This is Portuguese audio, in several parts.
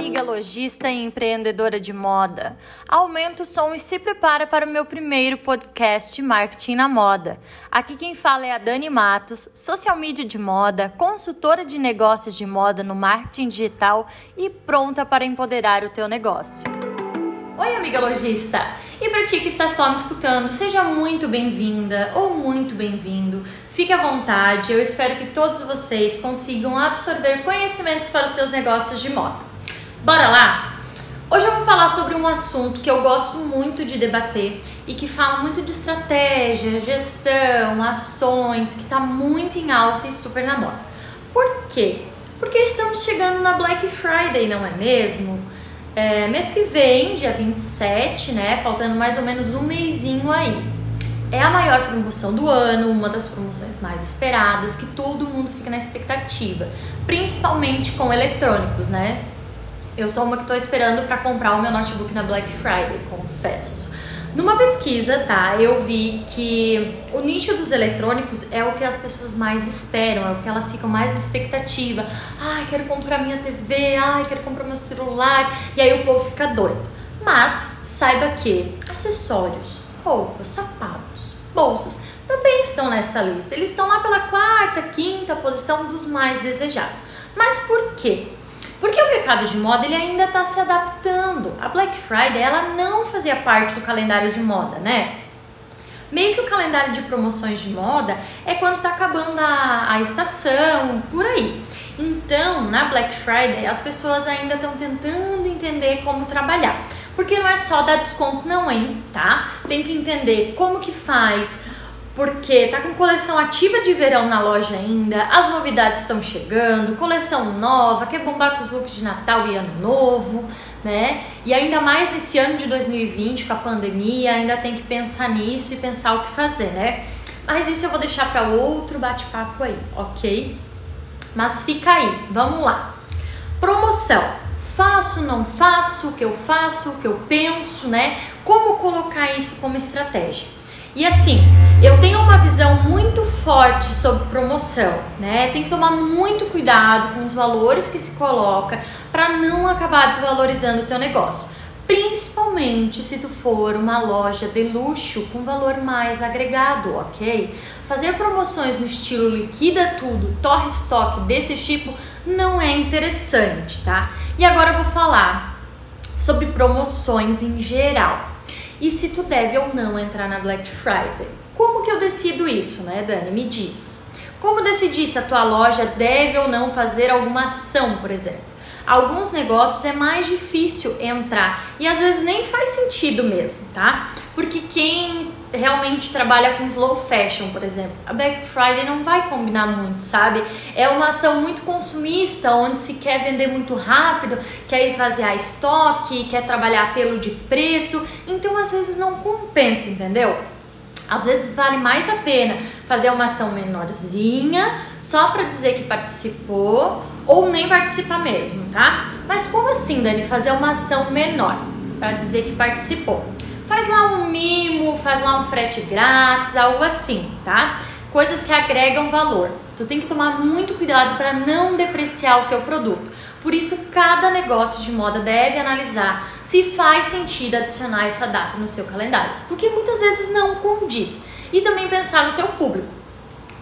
amiga lojista e empreendedora de moda. Aumenta o som e se prepara para o meu primeiro podcast Marketing na Moda. Aqui quem fala é a Dani Matos, social media de moda, consultora de negócios de moda no marketing digital e pronta para empoderar o teu negócio. Oi, amiga lojista! E para ti que está só me escutando, seja muito bem-vinda ou muito bem-vindo. Fique à vontade, eu espero que todos vocês consigam absorver conhecimentos para os seus negócios de moda. Bora lá? Hoje eu vou falar sobre um assunto que eu gosto muito de debater e que fala muito de estratégia, gestão, ações, que está muito em alta e super na moda. Por quê? Porque estamos chegando na Black Friday, não é mesmo? É, mês que vem, dia 27, né? Faltando mais ou menos um mêsinho aí. É a maior promoção do ano, uma das promoções mais esperadas, que todo mundo fica na expectativa, principalmente com eletrônicos, né? Eu sou uma que estou esperando para comprar o meu notebook na Black Friday, confesso. Numa pesquisa, tá, eu vi que o nicho dos eletrônicos é o que as pessoas mais esperam, é o que elas ficam mais na expectativa. Ai, quero comprar minha TV, ai, quero comprar meu celular, e aí o povo fica doido. Mas saiba que acessórios, roupas, sapatos, bolsas também estão nessa lista. Eles estão lá pela quarta, quinta posição dos mais desejados. Mas por quê? Porque o mercado de moda ele ainda está se adaptando. A Black Friday ela não fazia parte do calendário de moda, né? Meio que o calendário de promoções de moda é quando está acabando a, a estação, por aí. Então, na Black Friday, as pessoas ainda estão tentando entender como trabalhar. Porque não é só dar desconto, não, hein, tá? Tem que entender como que faz, porque tá com coleção ativa de verão na loja ainda, as novidades estão chegando, coleção nova, quer bombar com os looks de Natal e Ano Novo, né? E ainda mais nesse ano de 2020 com a pandemia, ainda tem que pensar nisso e pensar o que fazer, né? Mas isso eu vou deixar para outro bate-papo aí, ok? Mas fica aí, vamos lá. Promoção. Faço, não faço, o que eu faço, o que eu penso, né? Como colocar isso como estratégia? E assim, eu tenho uma visão muito forte sobre promoção, né? Tem que tomar muito cuidado com os valores que se coloca para não acabar desvalorizando o teu negócio. Principalmente se tu for uma loja de luxo com valor mais agregado, ok? Fazer promoções no estilo liquida tudo, torre estoque desse tipo não é interessante, tá? E agora eu vou falar sobre promoções em geral e se tu deve ou não entrar na Black Friday. Como que eu decido isso, né, Dani? Me diz. Como decidir se a tua loja deve ou não fazer alguma ação, por exemplo? Alguns negócios é mais difícil entrar e às vezes nem faz sentido mesmo, tá? Porque quem realmente trabalha com slow fashion, por exemplo, a Black Friday não vai combinar muito, sabe? É uma ação muito consumista, onde se quer vender muito rápido, quer esvaziar estoque, quer trabalhar pelo de preço, então às vezes não compensa, entendeu? Às vezes vale mais a pena fazer uma ação menorzinha, só para dizer que participou, ou nem participar mesmo, tá? Mas como assim, Dani, fazer uma ação menor para dizer que participou? Faz lá um mimo, faz lá um frete grátis, algo assim, tá? Coisas que agregam valor. Tu tem que tomar muito cuidado para não depreciar o teu produto. Por isso, cada negócio de moda deve analisar se faz sentido adicionar essa data no seu calendário, porque muitas vezes não condiz. E também pensar no teu público.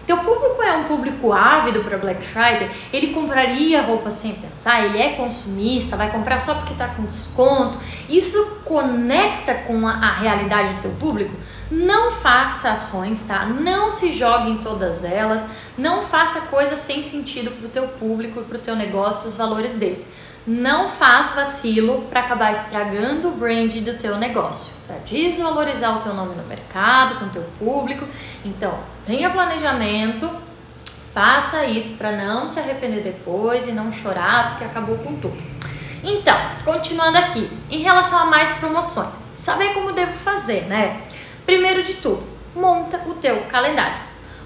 Teu público é um público ávido para Black Friday, ele compraria roupa sem pensar, ele é consumista, vai comprar só porque está com desconto. Isso conecta com a, a, realidade do teu público? Não faça ações, tá? Não se jogue em todas elas, não faça coisas sem sentido para o teu público e para o teu negócio, os valores dele. Não faz vacilo para acabar estragando o brand do teu negócio, para desvalorizar o teu nome no mercado, com o teu público. Então, tenha planejamento, faça isso para não se arrepender depois e não chorar porque acabou com tudo. Então, continuando aqui, em relação a mais promoções, saber como devo fazer, né? Primeiro de tudo, monta o teu calendário.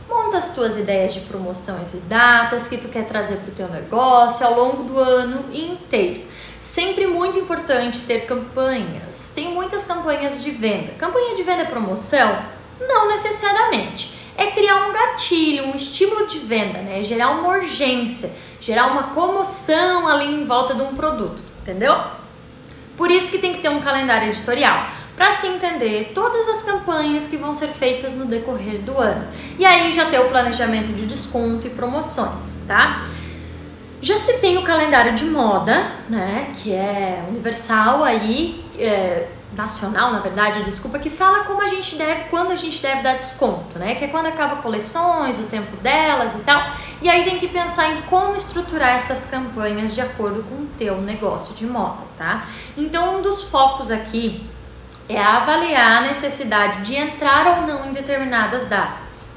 Monta as tuas ideias de promoções e datas que tu quer trazer para o teu negócio ao longo do ano inteiro. Sempre muito importante ter campanhas. Tem muitas campanhas de venda. Campanha de venda é promoção? Não necessariamente. É criar um gatilho, um estímulo de venda, né? Gerar uma urgência, gerar uma comoção ali em volta de um produto. entendeu? Por isso que tem que ter um calendário editorial para se entender todas as campanhas que vão ser feitas no decorrer do ano. E aí já ter o planejamento de desconto e promoções, tá? Já se tem o calendário de moda, né, que é universal aí, é, nacional, na verdade, desculpa, que fala como a gente deve, quando a gente deve dar desconto, né? Que é quando acaba coleções, o tempo delas e tal. E aí tem que pensar em como estruturar essas campanhas de acordo com o teu negócio de moda, tá? Então, um dos focos aqui é avaliar a necessidade de entrar ou não em determinadas datas.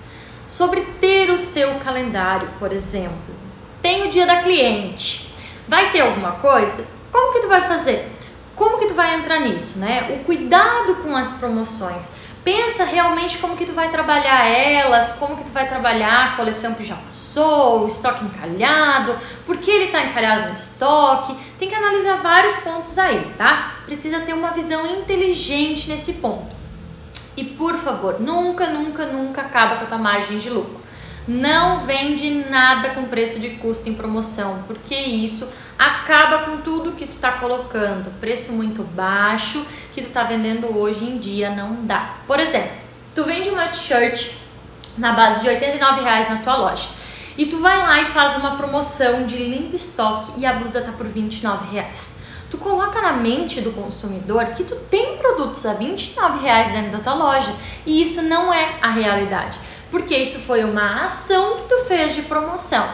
Sobre ter o seu calendário, por exemplo. Tem o dia da cliente. Vai ter alguma coisa? Como que tu vai fazer? Como que tu vai entrar nisso, né? O cuidado com as promoções. Pensa realmente como que tu vai trabalhar elas, como que tu vai trabalhar a coleção que já passou, o estoque encalhado, por que ele está encalhado no estoque. Tem que analisar vários pontos aí, tá? Precisa ter uma visão inteligente nesse ponto. E por favor, nunca, nunca, nunca acaba com a tua margem de lucro. Não vende nada com preço de custo em promoção, porque isso acaba com tudo que tu tá colocando. Preço muito baixo que tu tá vendendo hoje em dia não dá. Por exemplo, tu vende uma t-shirt na base de R$ reais na tua loja. E tu vai lá e faz uma promoção de limpo estoque e a blusa tá por R$ reais. Tu coloca na mente do consumidor que tu tem produtos a R$ reais dentro da tua loja e isso não é a realidade porque isso foi uma ação que tu fez de promoção.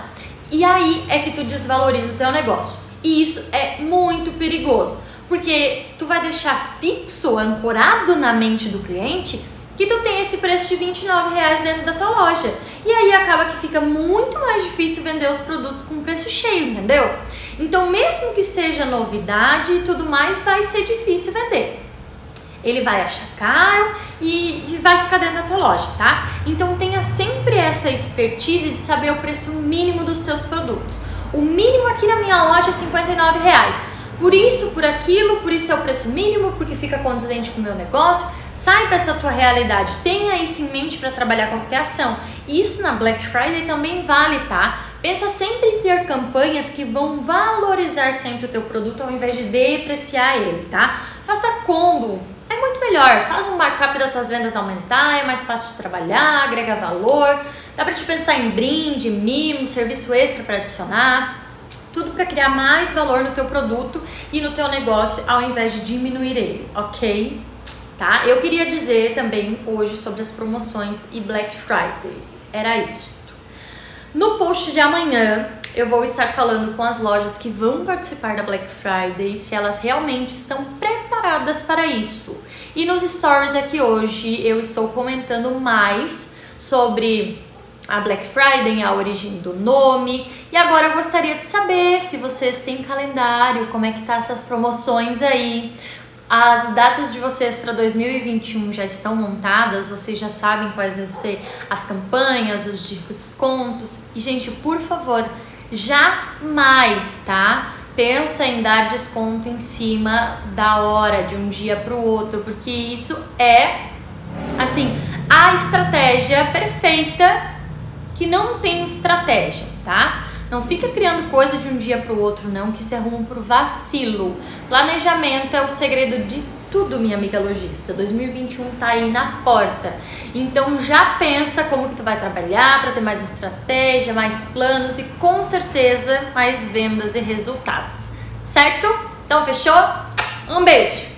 E aí é que tu desvaloriza o teu negócio. E isso é muito perigoso, porque tu vai deixar fixo, ancorado na mente do cliente, que tu tem esse preço de 29 reais dentro da tua loja. E aí acaba que fica muito mais difícil vender os produtos com preço cheio, entendeu? Então, mesmo que seja novidade e tudo mais, vai ser difícil vender ele vai achar caro e, vai ficar dentro da tua loja, tá? Então tenha sempre essa expertise de saber o preço mínimo dos teus produtos. O mínimo aqui na minha loja é 59 reais. Por isso, por aquilo, por isso é o preço mínimo, porque fica condizente com o meu negócio. Saiba essa tua realidade, tenha isso em mente para trabalhar qualquer ação. Isso na Black Friday também vale, tá? Pensa sempre em ter campanhas que vão valorizar sempre o teu produto ao invés de depreciar ele, tá? Faça combo, é muito melhor. Faz um markup das tuas vendas aumentar, é mais fácil de trabalhar, agrega valor. Dá para te pensar em brinde, mimo, serviço extra para adicionar. Tudo para criar mais valor no teu produto e no teu negócio ao invés de diminuir ele, ok? Tá? Eu queria dizer também hoje sobre as promoções e Black Friday. Era isso. No post de amanhã, eu vou estar falando com as lojas que vão participar da Black Friday se elas realmente estão preparadas para isso. E nos stories aqui hoje eu estou comentando mais sobre a Black Friday, a origem do nome. E agora eu gostaria de saber se vocês têm calendário, como é que tá essas promoções aí. As datas de vocês para 2021 já estão montadas, vocês já sabem quais vão ser as campanhas, os descontos. E gente, por favor, jamais, tá? Pensa em dar desconto em cima da hora, de um dia para o outro, porque isso é, assim, a estratégia perfeita que não tem estratégia, tá? Não fica criando coisa de um dia para o outro, não, que isso é rumo pro vacilo. Planejamento é o segredo de tudo, minha amiga lojista. 2021 tá aí na porta. Então já pensa como que tu vai trabalhar para ter mais estratégia, mais planos e com certeza mais vendas e resultados. Certo? Então fechou? Um beijo.